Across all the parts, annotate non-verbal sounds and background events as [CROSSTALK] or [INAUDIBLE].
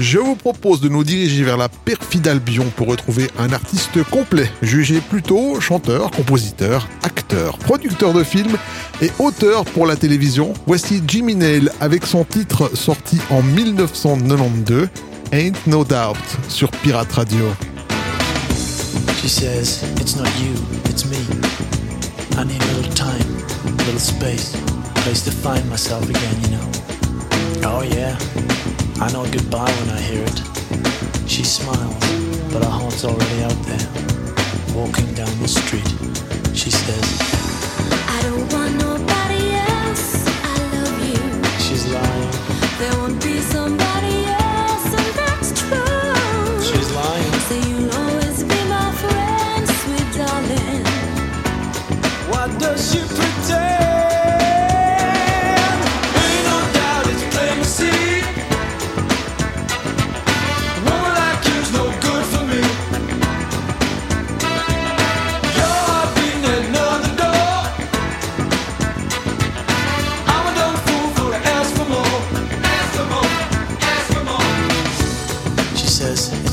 Je vous propose de nous diriger vers la perfide Albion pour retrouver un artiste complet, jugé plutôt chanteur, compositeur, acteur, producteur de films et auteur pour la télévision. Voici Jimmy Nail avec son titre sorti en 1992, Ain't No Doubt, sur Pirate Radio. She says, It's not you, it's me. I need a little time, a little space, a place to find myself again, you know. Oh, yeah, I know goodbye when I hear it. She smiles, but her heart's already out there. Walking down the street, she says, I don't want nobody else.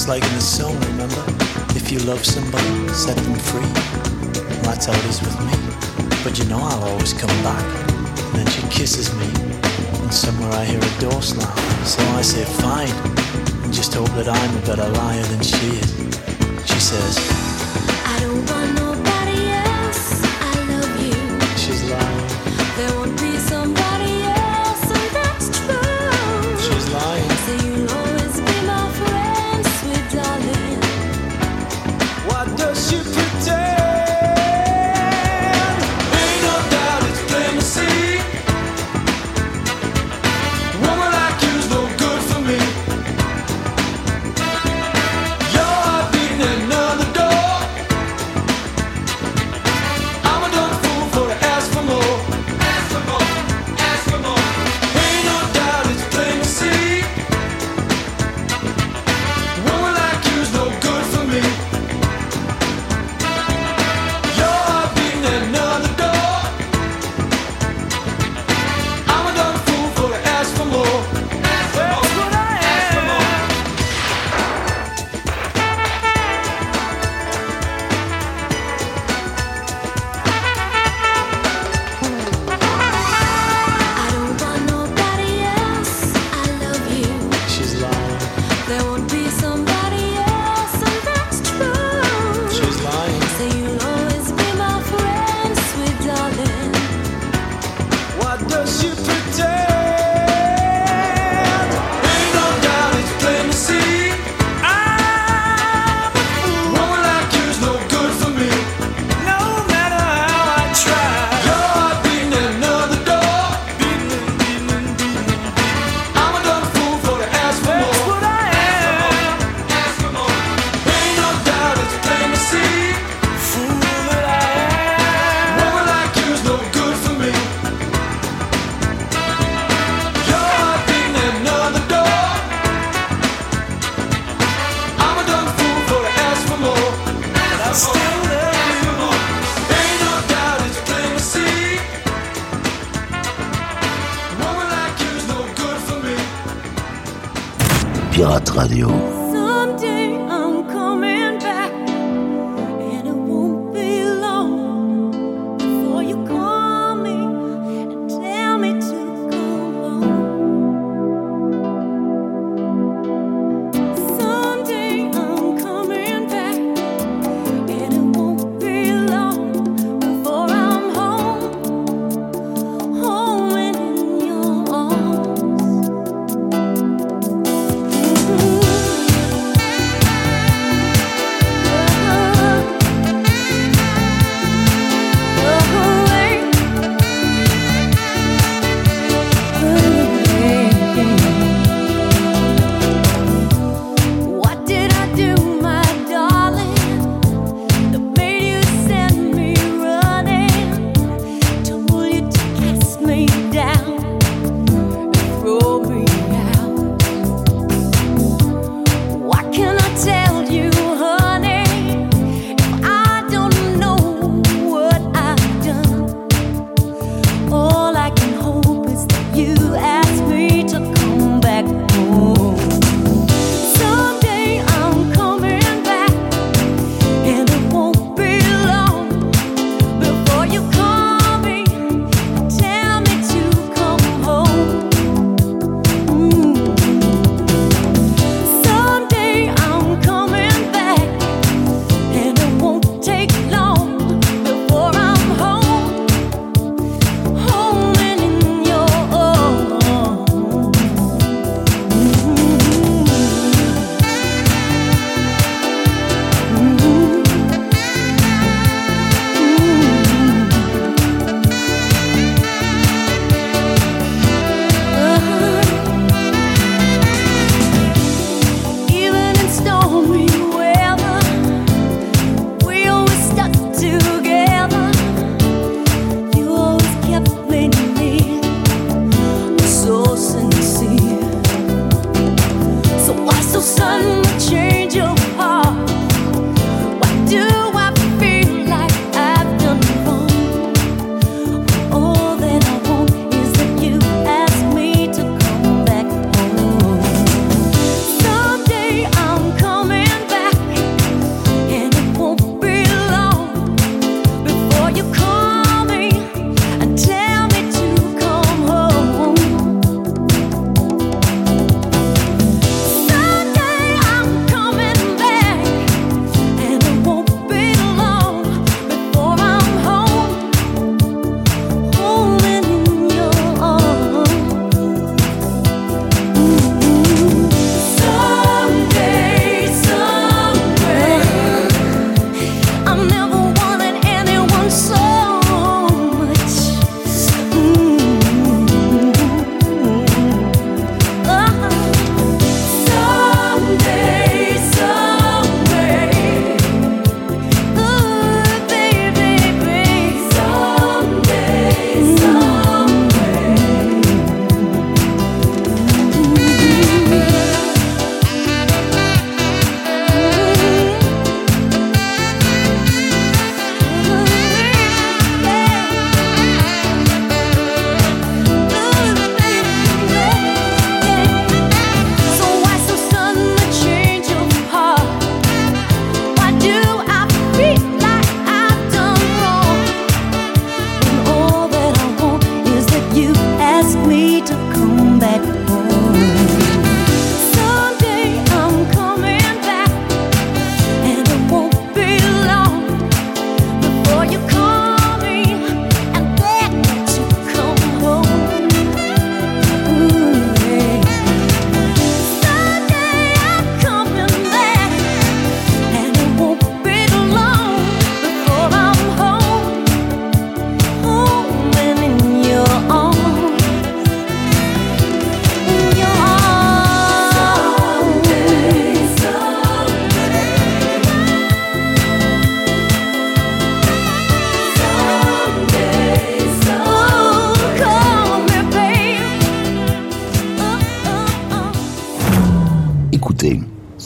It's like in the song, remember? If you love somebody, set them free. That's how it is with me. But you know I'll always come back. And then she kisses me. And somewhere I hear a door slam. So I say fine. And just hope that I'm a better liar than she is. She says, I don't want nobody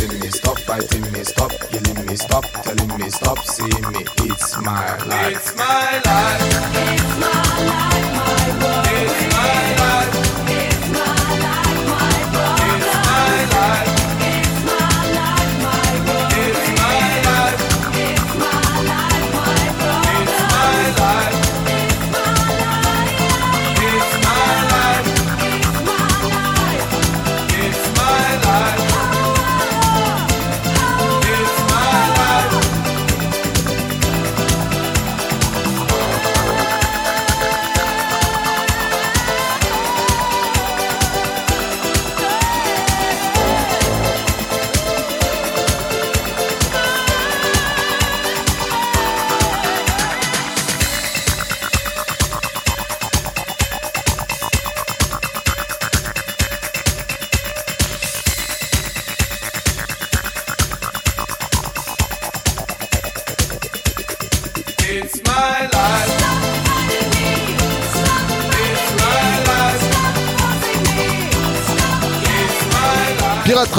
fighting me, stop fighting me, stop killing me, stop telling me, stop seeing me. It's my life. It's my life. It's my life.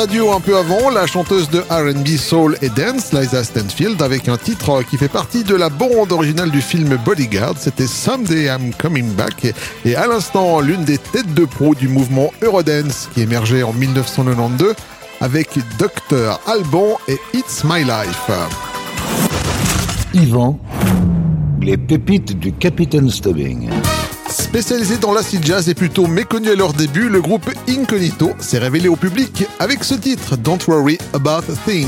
radio un peu avant, la chanteuse de RB, Soul et Dance, Liza Stanfield, avec un titre qui fait partie de la bande originale du film Bodyguard. C'était Someday I'm Coming Back. Et à l'instant, l'une des têtes de proue du mouvement Eurodance, qui émergeait en 1992 avec Dr. Alban et It's My Life. Yvan, les pépites du Capitaine Stubbing. Spécialisé dans l'acid jazz et plutôt méconnu à leur début, le groupe Incognito s'est révélé au public avec ce titre Don't Worry About Thing.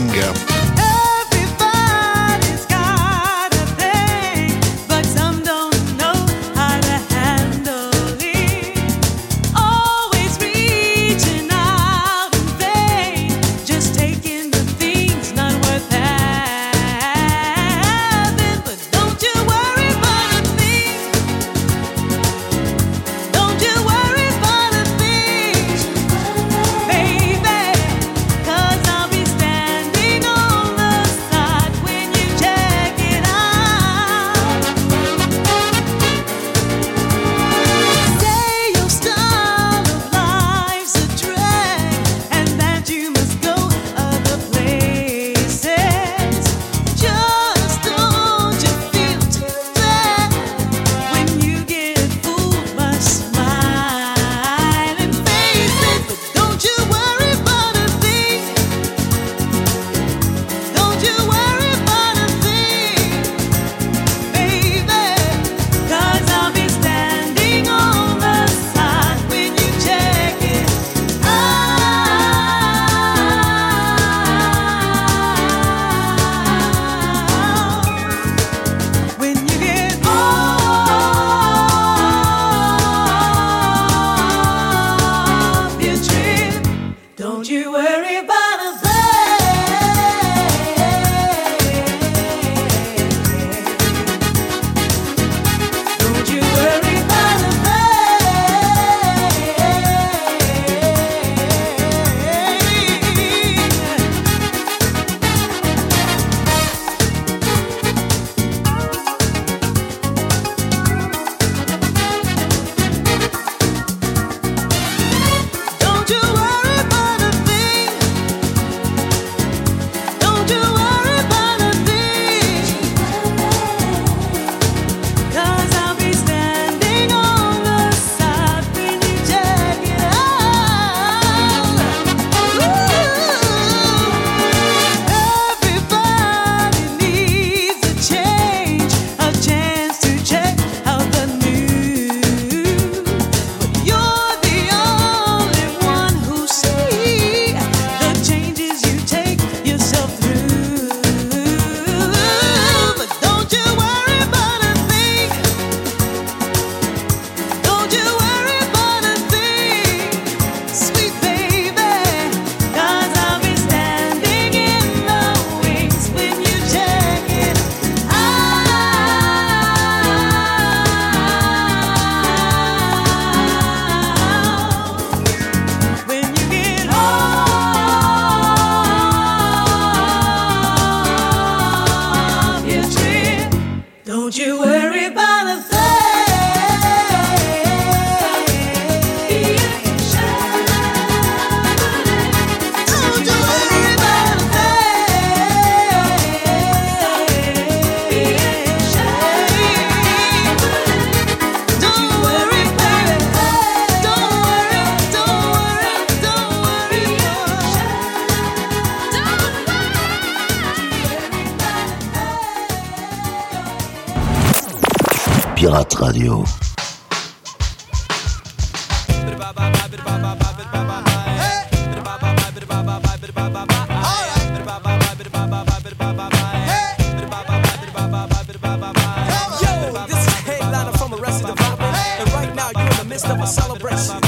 of a celebration.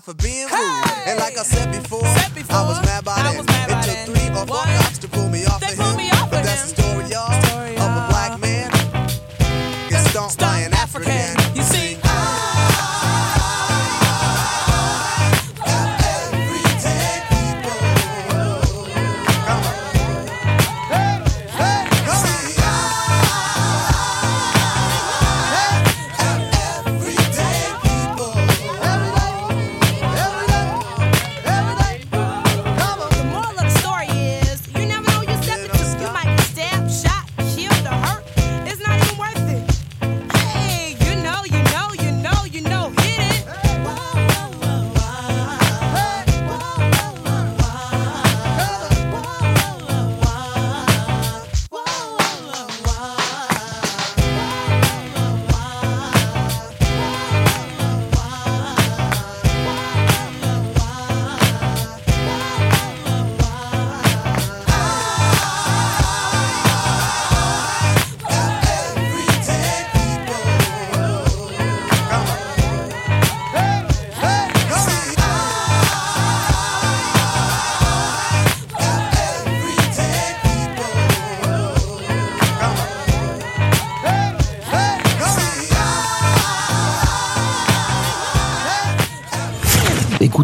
out for being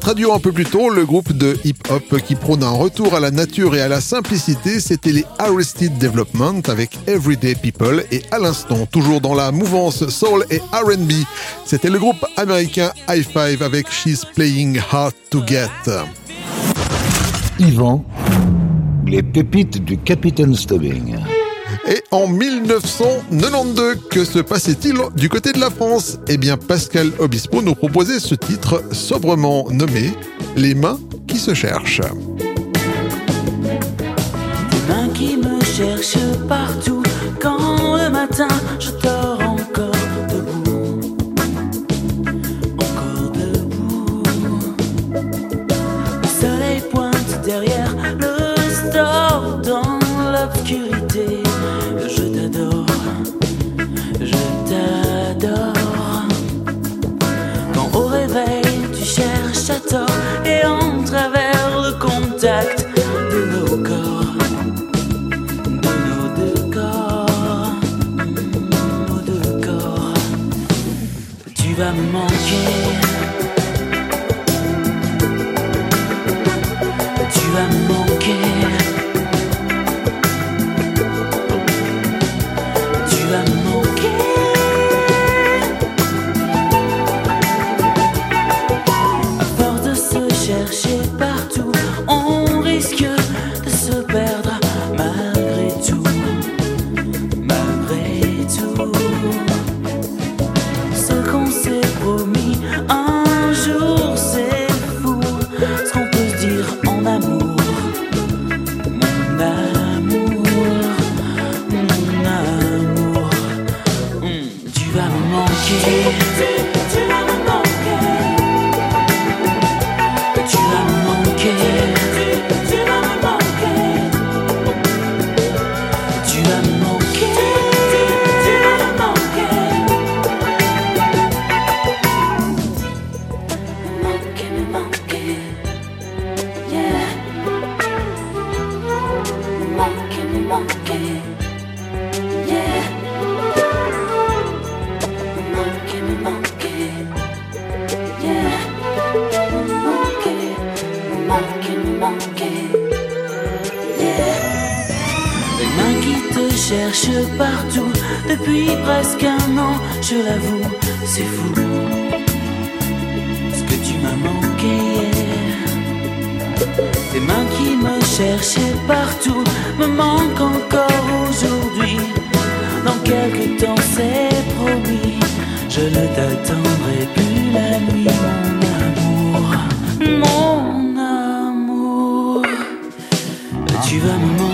Pirate un peu plus tôt, le groupe de hip-hop qui prône un retour à la nature et à la simplicité, c'était les Arrested Development avec Everyday People et à l'instant, toujours dans la mouvance soul et R&B, c'était le groupe américain High Five avec She's Playing Hard to Get. Yvan, les pépites du Capitaine Stubbing. Et en 1992, que se passait-il du côté de la France? Eh bien, Pascal Obispo nous proposait ce titre sobrement nommé Les mains qui se cherchent. Partout depuis presque un an, je l'avoue, c'est fou. Ce que tu m'as manqué hier. Tes mains qui me cherchaient partout me manquent encore aujourd'hui. Dans quelques temps, c'est promis, je ne t'attendrai plus la nuit, mon amour. Mon amour, tu vas me manquer.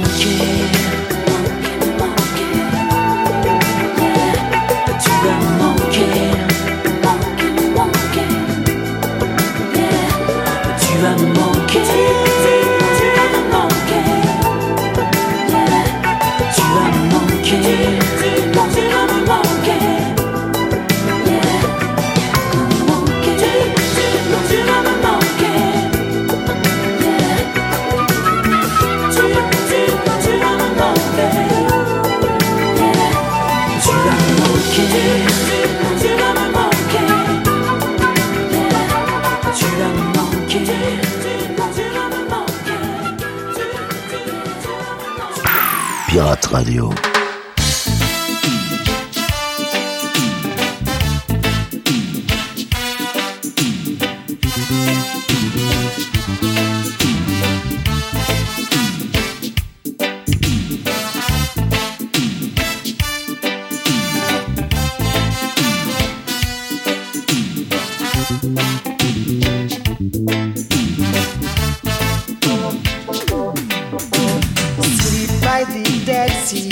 By the Dead Sea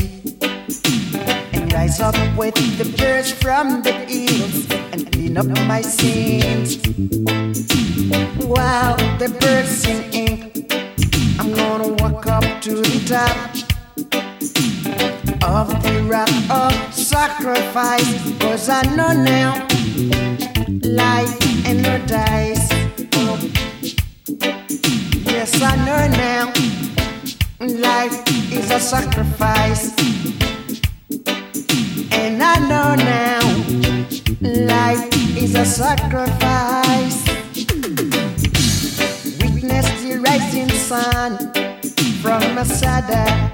and rise up with the birds from the hills and clean up my sins. While the birds singing, I'm gonna walk up to the top of the rock of sacrifice. Cause I know now life and no dice. Yes, I know now. Life is a sacrifice. And I know now life is a sacrifice. Witness the rising sun from Masada.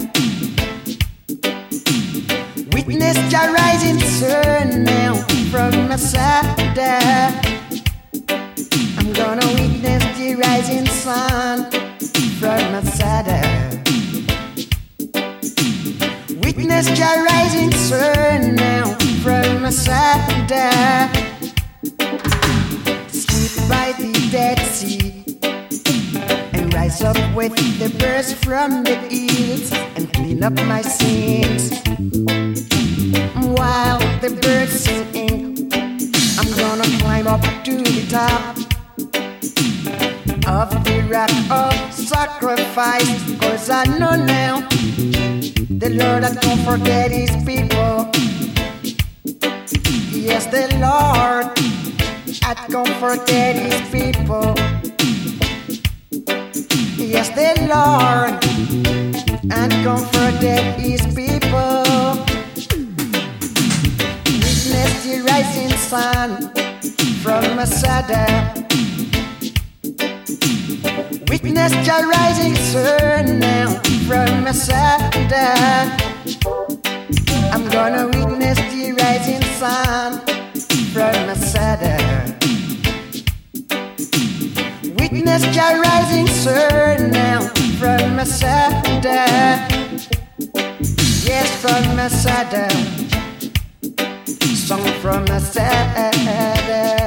Witness the rising sun now from Masada. I'm gonna witness the rising sun from Masada. Witness the rising sun now from Masada. Sleep by the Dead Sea and rise up with the birds from the hills and clean up my sins. While the birds sing, I'm gonna climb up to the top of the rock of sacrifice. Cause I know now the Lord that don't forget his people. Yes, the Lord I don't forget his people. Yes, the Lord and don't forget his people. Witness the rising sun from Masada. Witness the rising sun now from Masada. I'm gonna witness the rising sun from Masada. Witness the rising sun now from Masada. Yes, from Masada. Song from Masada. Elohim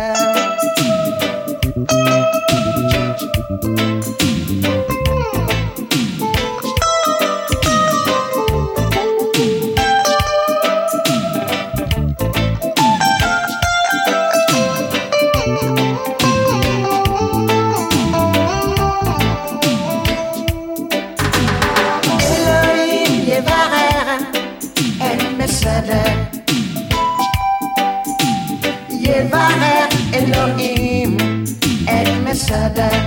El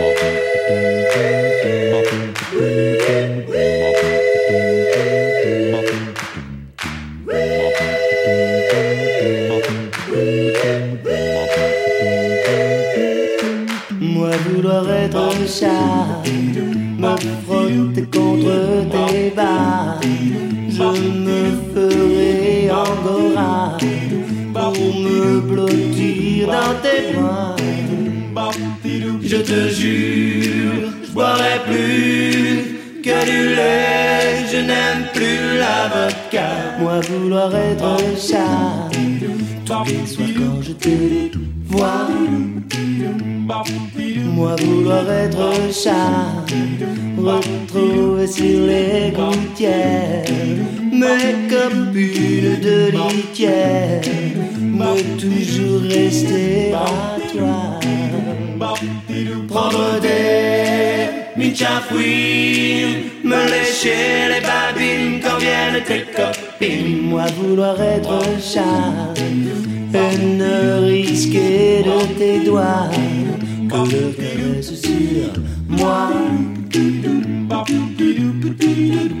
Je te jure, je boirai plus que du lait, je n'aime plus la vodka. Moi vouloir être chat, tous les soirs quand je te vois. Moi vouloir être chat, retrouver sur les gouttières mes copines de litière, mais toujours rester jump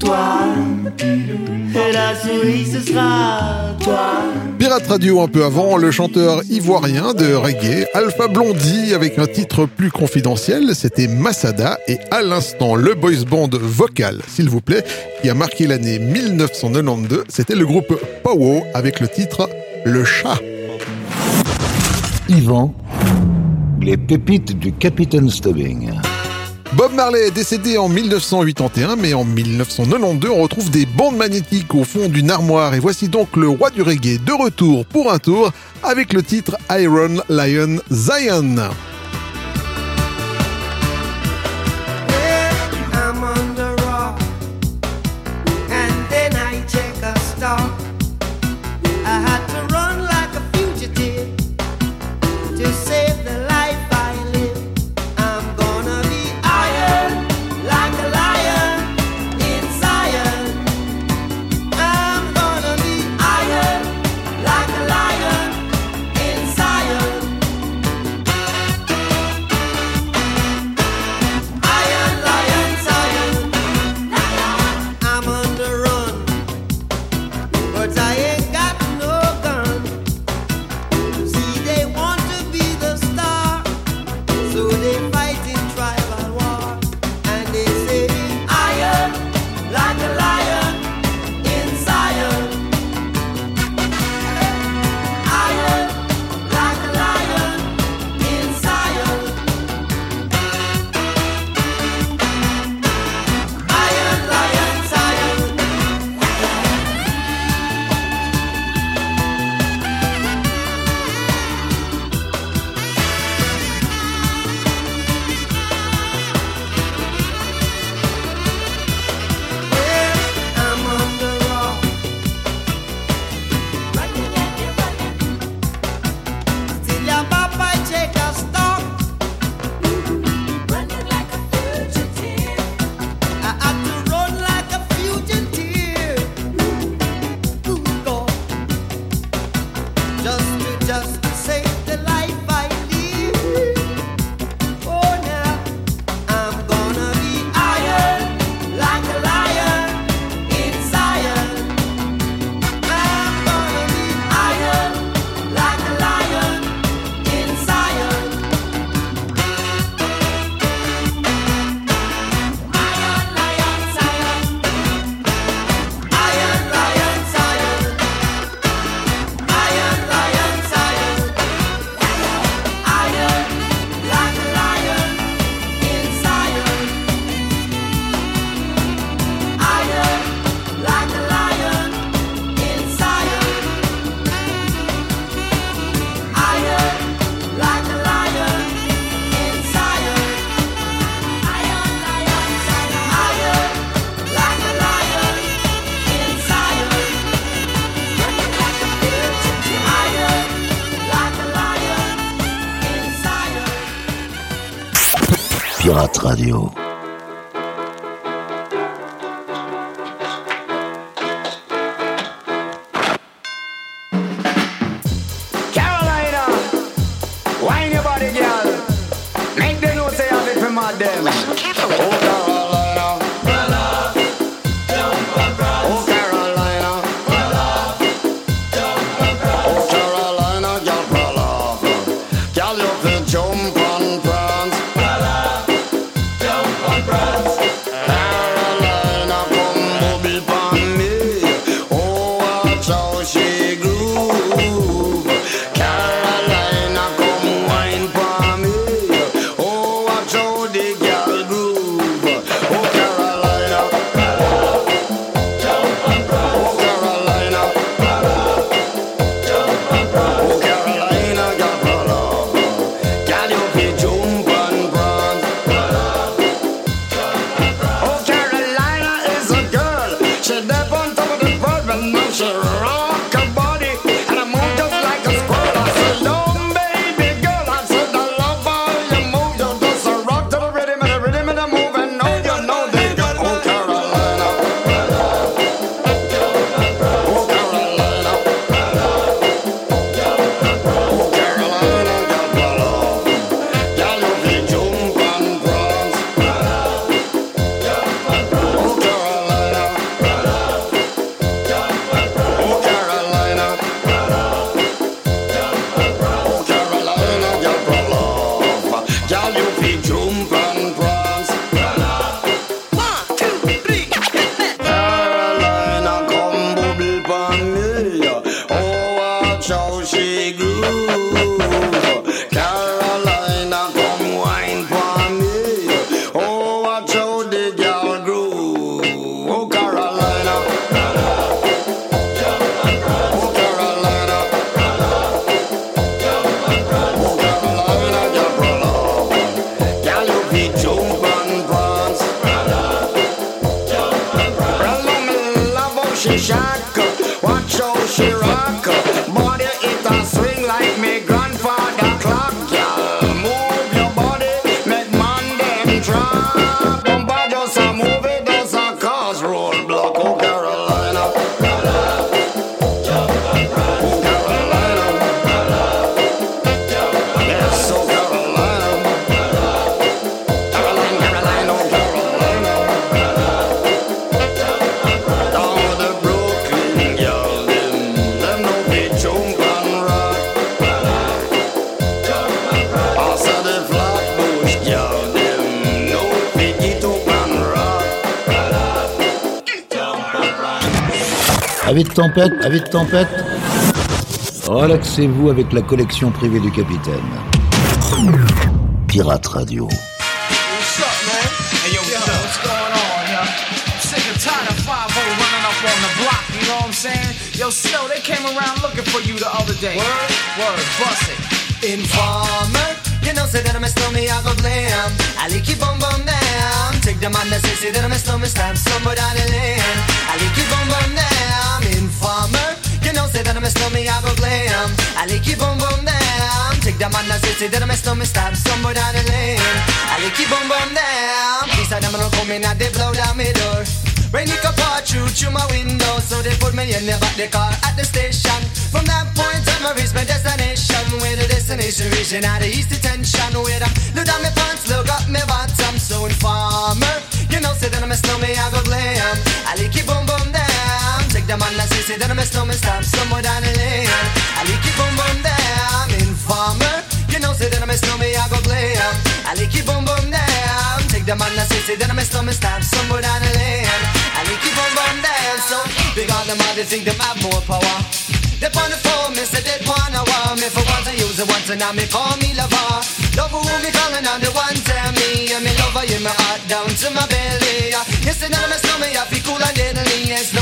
toi. Pirate Radio un peu avant, le chanteur ivoirien de reggae, Alpha Blondie, avec un titre plus confidentiel, c'était Masada, et à l'instant, le boys band vocal, s'il vous plaît, qui a marqué l'année 1992, c'était le groupe Powo avec le titre Le Chat. Yvan, les pépites du Capitaine Stubbing. Bob Marley est décédé en 1981, mais en 1992, on retrouve des bandes magnétiques au fond d'une armoire. Et voici donc le roi du reggae de retour pour un tour avec le titre Iron Lion Zion. Tempête, avis de tempête. Relaxez-vous avec la collection privée du capitaine. Pirate Radio. What's up, man? Hey, yo, what's, what's going on, yo? I'm sick and tired of 5 running up on the block, you know what I'm saying? Yo, Snow, they came around looking for you the other day. Word? Word, bust it. Informer, you know, say that I'm a I go glam. I like you bum bum down. Take the man that say, say that I'm a somewhere down the lane. I like you bum bum down. Informer, you know, say that I'm a snowman, I go glam. I like you bum bum down. Take the man that say, say that I'm a snowman, stamp somewhere down the lane. I like you bum bum down. Are them don't come in and they blow down my door. Rain it pour through through my window, so they put me in the back the car at the station. From that point on, I reached my destination. Where the destination region out of east detention. Where I look down my pants, look up my bottom. So informer, you know, say that I'm a snowman, I go glam. I like it boom boom down. The I'm a snowman, stop somewhere down the lane. I like it boom boom down. You know, I'm a snowman, I go glam. I like it boom boom down. Take the man that say, say that I'm a snowman, stop somewhere down the lane. I like it boom boom down. So big on them, all they think them have more power. They on the phone, me say they want me for once I use it once and now me call me lover. Love who me calling on the one tell me and me lover in my heart down to my belly. You say that I'm a snowman, I feel cool and deadly. It's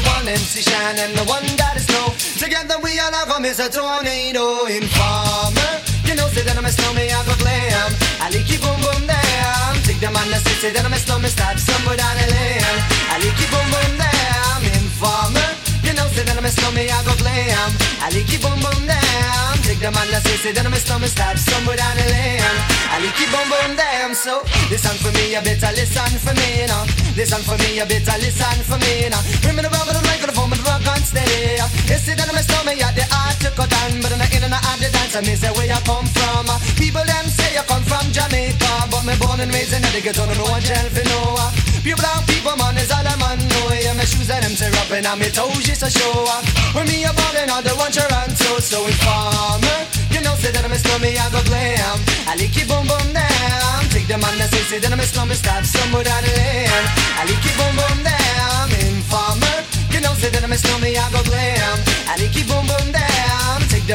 the Shine and the one that is snow. Together we all are is a tornado informer. You know say that I'm a snowman, I go glam. I like it boom boom down. Take the man that say, say that I'm a snowman, stop somewhere down the lane. I like it boom boom down. Informer. You know, say that I'm a snowman, I go glam. I like it boom boom down. The man that say, say that a snowman, stop somewhere down the lane. I like it boom boom down. So listen for me, you better listen for me now. Listen for me, you better listen for me now. Bring me the rubber, the microphone, but rock on steady. You say that a snowman, yeah, the art to cut down, but I'm not in and out the dance. I say where you come from. People them say you come from Jamaica, but me born and raised in the ghetto, know what jail for no. Pure brown people, man, is all I'm on. know. Yeah, my shoes and them tear up and I'm toes just a show up. When me a ballin' on the one Toronto, so informer. You know, say that I'm a slummy, I go glam. I like it boom boom down. Take the man that say, say that I'm a slummy, stop somewhere down the lane. I like it boom boom down. Informer. You know, say that I'm a slummy, I go glam. I like it boom boom down.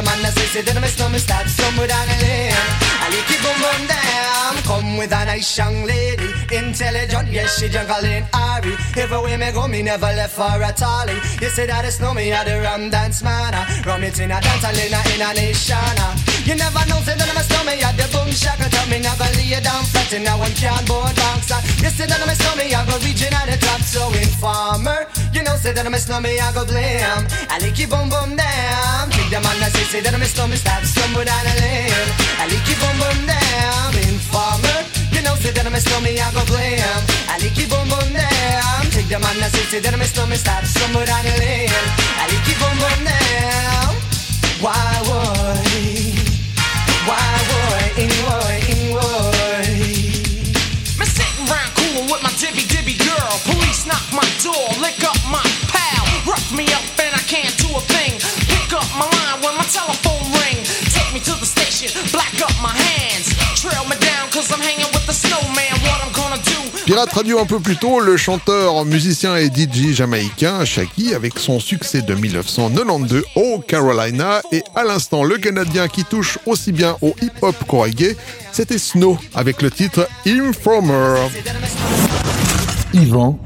Man that say, say that I'm a slummy, stop somewhere down the lane. I like it boom boom down. Come with a nice young lady, intelligent, yes, she juggling Ari. Everywhere me go, me never left for a tally. You say that it's no me, I the rum dance man. Rum it in a dance, in a, in a nation. You never know, say that I'm a snowman, yeah, the boom shaka tell me never lay you down flat in a one cardboard box. You say that I'm a snowman, I go reaching at the top, so informer. You know, say that I'm a snowman, I go blam. I like you boom boom down. Take the man that say, say that I'm a snowman, stop somewhere down the lane. I like you boom boom down. Informer. You know, say that I'm a snowman, I go blam. I like you boom boom down. Take the man that say, say that I'm a snowman, stop somewhere down the lane. I like you boom boom down. Why would? Black up my hands. Trail me down cause I'm hanging with the snowman. Pirate Radio un peu plus tôt, le chanteur, musicien et DJ jamaïcain Shaki avec son succès de 1992 au Carolina et à l'instant le Canadien qui touche aussi bien au hip-hop qu'au reggae, c'était Snow avec le titre Informer. Yvan,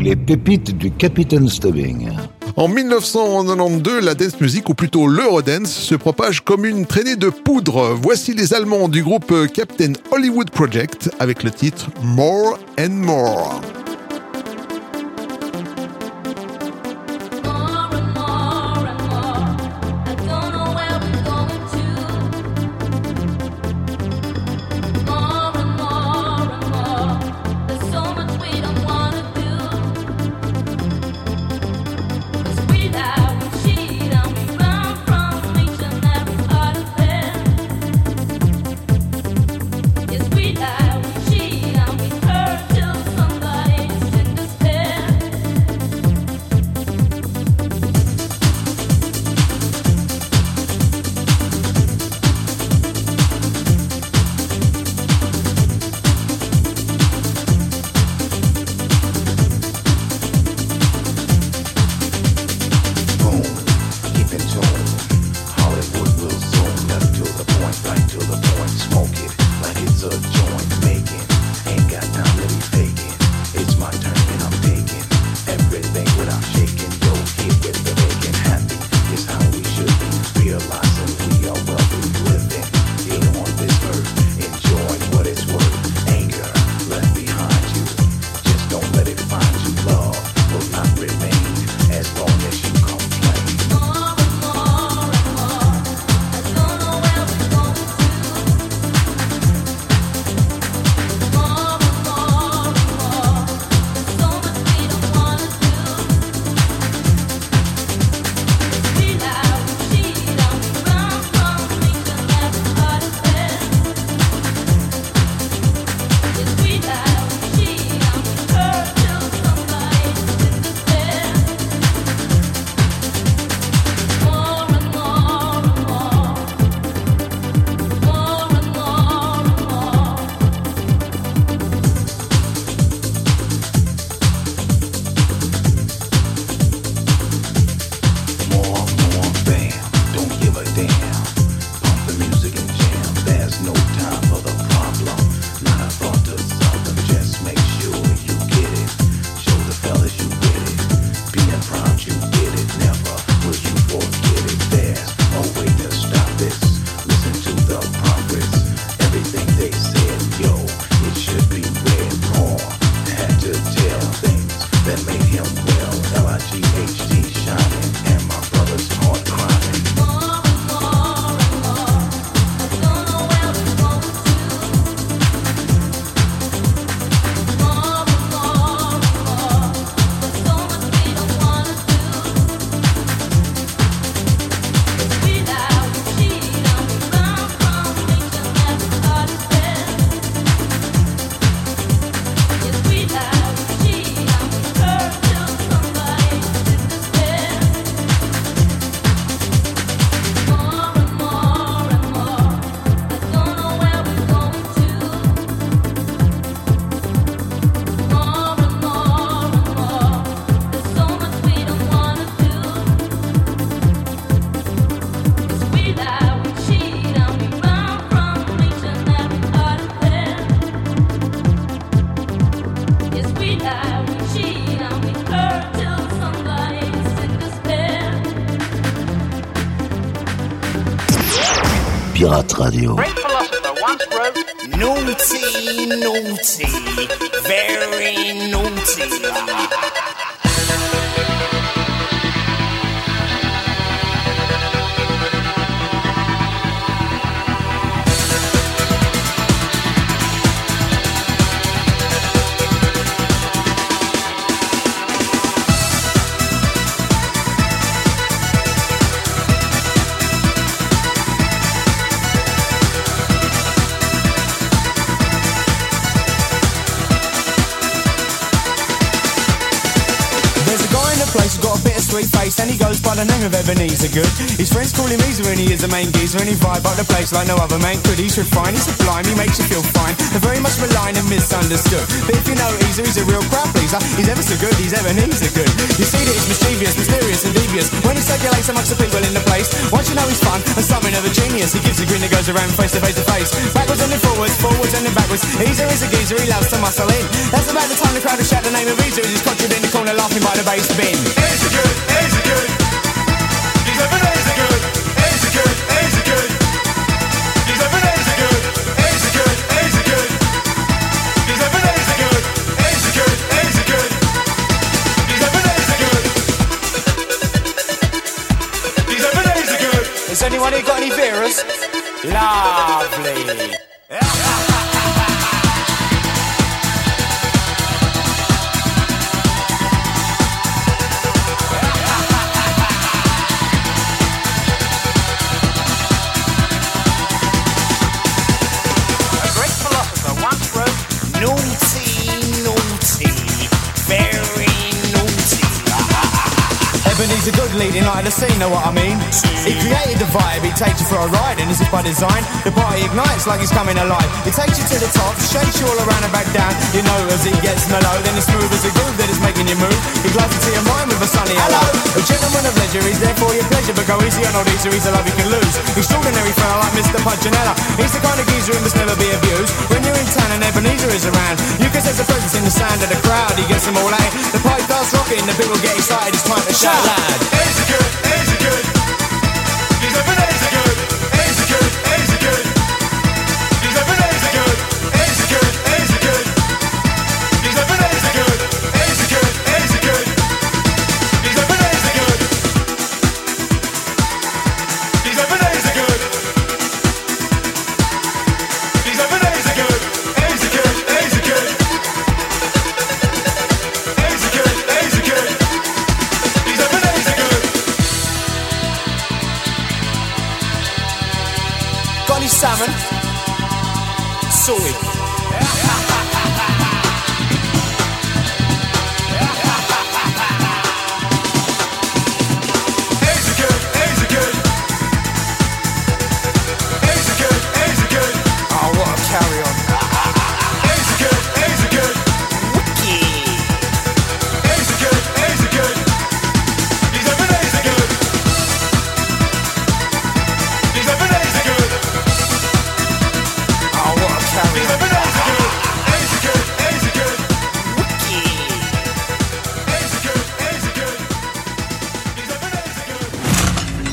les pépites du Capitaine Stubbing. En 1992, la dance music, ou plutôt l'Eurodance, se propage comme une traînée de poudre. Voici les Allemands du groupe Captain Hollywood Project avec le titre More and More. Pirate Radio. Naughty, naughty, very naughty. [LAUGHS] of Ebenezer Goode. His friends call him Easer and he is the main geezer and he vibe up the place like no other man could. He's refined, he's sublime, he makes you feel fine. They're very much maligned and misunderstood. But if you know Easer, he's a real crowd pleaser. He's ever so good, he's Ebenezer Goode. You see that he's mischievous, mysterious and devious. When he circulates amongst the people in the place, once you know he's fun and something of a genius, he gives a grin that goes around face to face to face. Backwards and then forwards, forwards and then backwards. Easer is a geezer, he loves to muscle in. That's about the time the crowd will shout the name of Easer as he's conjured in the corner laughing by the bass bin. Easy good, easy good. Virus. Anyone here got any virus? Lovely. A great philosopher once wrote, Naughty, naughty, very naughty. Ebenezer Goode leading like the scene, know what I mean? He created the vibe, he takes you for a ride, and this is by design. The party ignites like he's coming alive. He takes you to the top, shakes you all around and back down. You know as he gets mellow, then it's smooth as a groove that is making you move. He glides into your mind with a sunny hello. A gentleman of leisure, he's there for your pleasure, but go easy on all these, he's a love you can lose. Extraordinary fella like Mr. Punchinella. He's the kind of geezer who must never be abused. When you're in town and Ebenezer is around, you can sense the presence in the sound of the crowd. He gets them all out. The party starts rocking, the people get excited. It's time to shout loud. Easy good, easy good. He's up and easy good,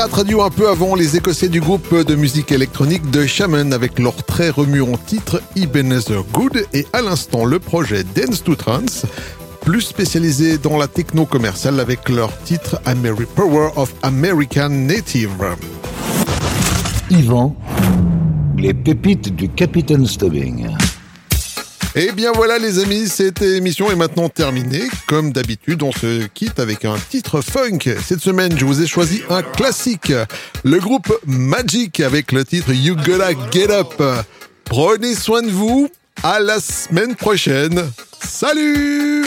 Pirate Radio un peu avant les Écossais du groupe de musique électronique de Shaman avec leur très remuant titre Ebenezer Good et à l'instant le projet Dance to Trance plus spécialisé dans la techno commerciale avec leur titre Ameri Power of American Native. Yvan, les pépites du Capitaine Stubbing. Et bien voilà les amis, cette émission est maintenant terminée. Comme d'habitude, on se quitte avec un titre funk. Cette semaine, je vous ai choisi un classique, le groupe Magic avec le titre You Gotta Get Up. Prenez soin de vous, à la semaine prochaine. Salut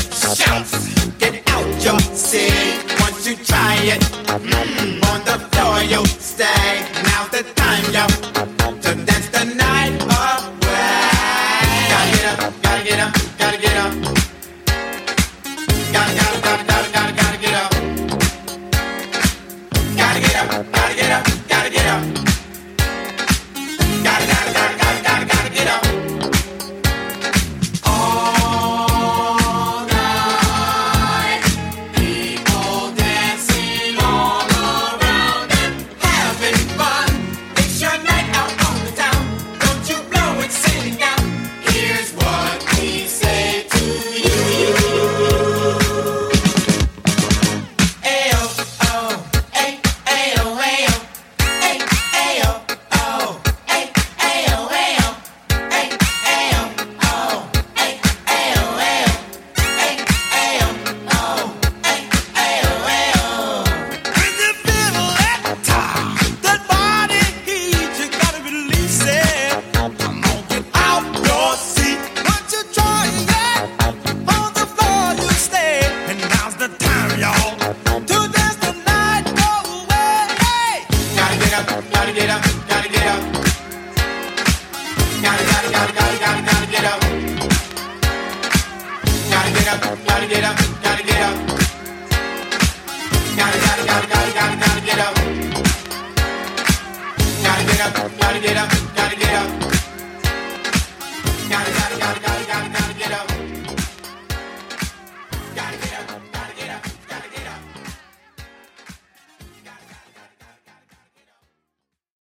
Shouts, get out your seat. Once you try it, mm, on the floor you stay. Now's the time, yo.